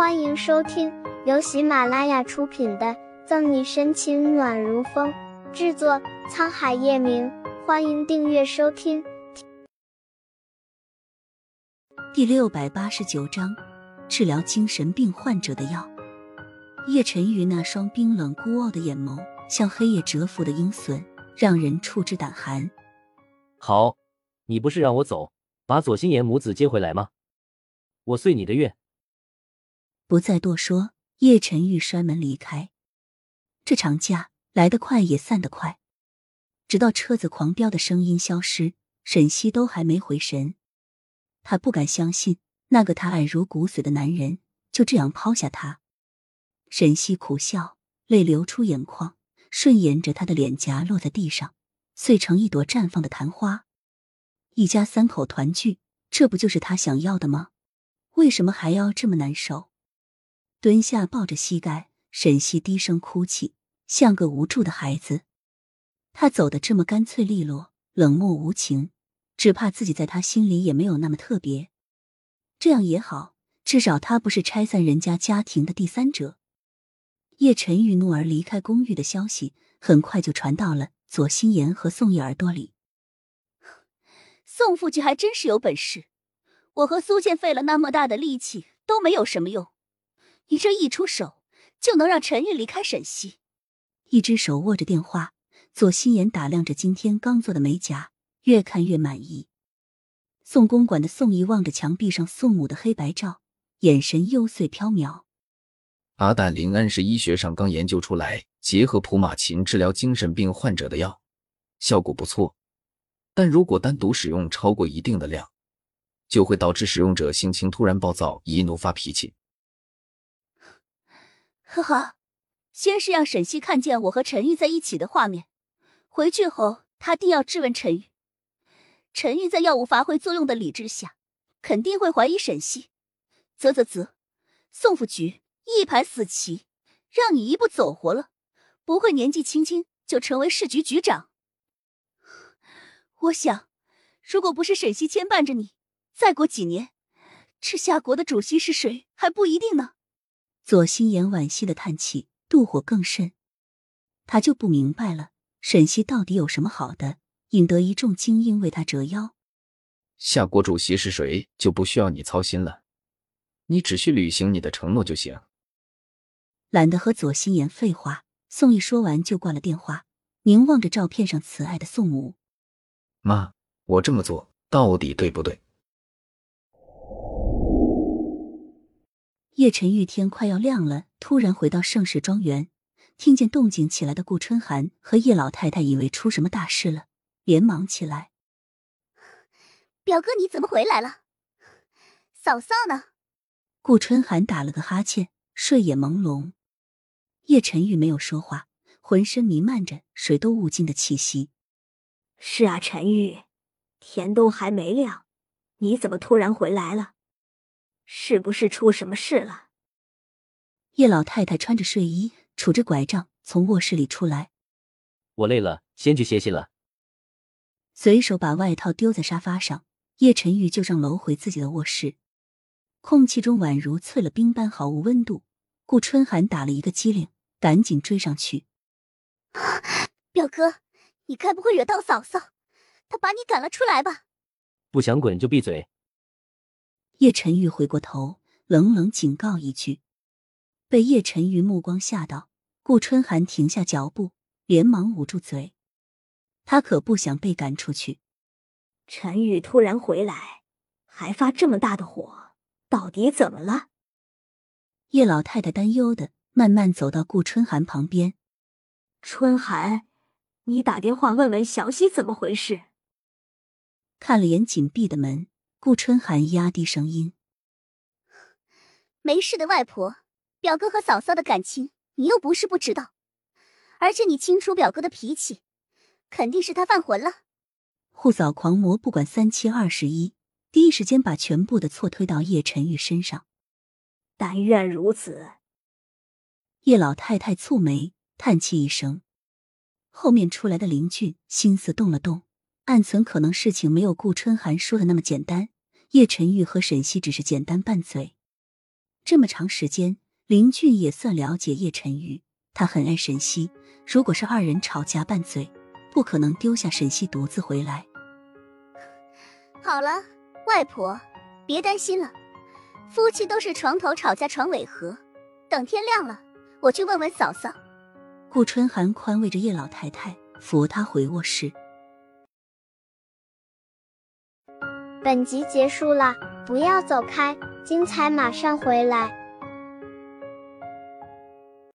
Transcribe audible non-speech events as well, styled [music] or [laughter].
欢迎收听由喜马拉雅出品的《赠你深情暖如风》，制作沧海夜明。欢迎订阅收听。第六百八十九章：治疗精神病患者的药。叶晨玉那双冰冷孤傲的眼眸，像黑夜蛰伏的鹰隼，让人触之胆寒。好，你不是让我走，把左心言母子接回来吗？我遂你的愿。不再多说，叶晨玉摔门离开。这场架来得快，也散得快。直到车子狂飙的声音消失，沈西都还没回神。他不敢相信，那个他爱如骨髓的男人就这样抛下他。沈西苦笑，泪流出眼眶，顺沿着他的脸颊落在地上，碎成一朵绽放的昙花。一家三口团聚，这不就是他想要的吗？为什么还要这么难受？蹲下抱着膝盖，沈西低声哭泣，像个无助的孩子。他走得这么干脆利落，冷漠无情，只怕自己在他心里也没有那么特别。这样也好，至少他不是拆散人家家庭的第三者。叶晨玉怒而离开公寓的消息很快就传到了左心言和宋毅耳朵里。宋副局还真是有本事，我和苏倩费了那么大的力气都没有什么用。你这一出手，就能让陈玉离开沈西。一只手握着电话，左心眼打量着今天刚做的美甲，越看越满意。宋公馆的宋姨望着墙壁上宋母的黑白照，眼神幽邃飘渺。阿胆林胺是医学上刚研究出来，结合普马嗪治疗精神病患者的药，效果不错。但如果单独使用超过一定的量，就会导致使用者性情突然暴躁，易怒发脾气。呵呵，先是让沈西看见我和陈玉在一起的画面，回去后他定要质问陈玉。陈玉在药物发挥作用的理智下，肯定会怀疑沈西。啧啧啧，宋副局一盘死棋，让你一步走活了，不会年纪轻轻就成为市局局长。我想，如果不是沈西牵绊着你，再过几年，这夏国的主席是谁还不一定呢。左心言惋惜的叹气，妒火更甚。他就不明白了，沈西到底有什么好的，引得一众精英为他折腰。夏国主席是谁，就不需要你操心了，你只需履行你的承诺就行。懒得和左心言废话，宋毅说完就挂了电话，凝望着照片上慈爱的宋母。妈，我这么做到底对不对？叶晨玉天快要亮了，突然回到盛世庄园，听见动静起来的顾春寒和叶老太太以为出什么大事了，连忙起来：“ [laughs] 表哥，你怎么回来了？嫂嫂呢？”顾春寒打了个哈欠，睡眼朦胧。叶晨玉没有说话，浑身弥漫着水都悟尽的气息。是啊，陈玉，天都还没亮，你怎么突然回来了？是不是出什么事了？叶老太太穿着睡衣，杵着拐杖从卧室里出来。我累了，先去歇息了。随手把外套丢在沙发上，叶晨玉就上楼回自己的卧室。空气中宛如淬了冰般，毫无温度。顾春寒打了一个激灵，赶紧追上去。表哥，你该不会惹到嫂嫂，她把你赶了出来吧？不想滚就闭嘴。叶晨玉回过头，冷冷警告一句，被叶晨玉目光吓到，顾春寒停下脚步，连忙捂住嘴。他可不想被赶出去。陈玉突然回来，还发这么大的火，到底怎么了？叶老太太担忧的慢慢走到顾春寒旁边。春寒，你打电话问问小溪怎么回事。看了眼紧闭的门。顾春寒压低声音：“没事的，外婆，表哥和嫂嫂的感情你又不是不知道，而且你清楚表哥的脾气，肯定是他犯浑了。”护嫂狂魔不管三七二十一，第一时间把全部的错推到叶晨玉身上。但愿如此。叶老太太蹙眉，叹气一声。后面出来的林俊心思动了动。暗存可能事情没有顾春寒说的那么简单，叶晨玉和沈西只是简单拌嘴。这么长时间，林俊也算了解叶晨玉，他很爱沈西。如果是二人吵架拌嘴，不可能丢下沈西独自回来。好了，外婆，别担心了，夫妻都是床头吵架床尾和。等天亮了，我去问问嫂嫂。顾春寒宽慰着叶老太太，扶她回卧室。本集结束了，不要走开，精彩马上回来。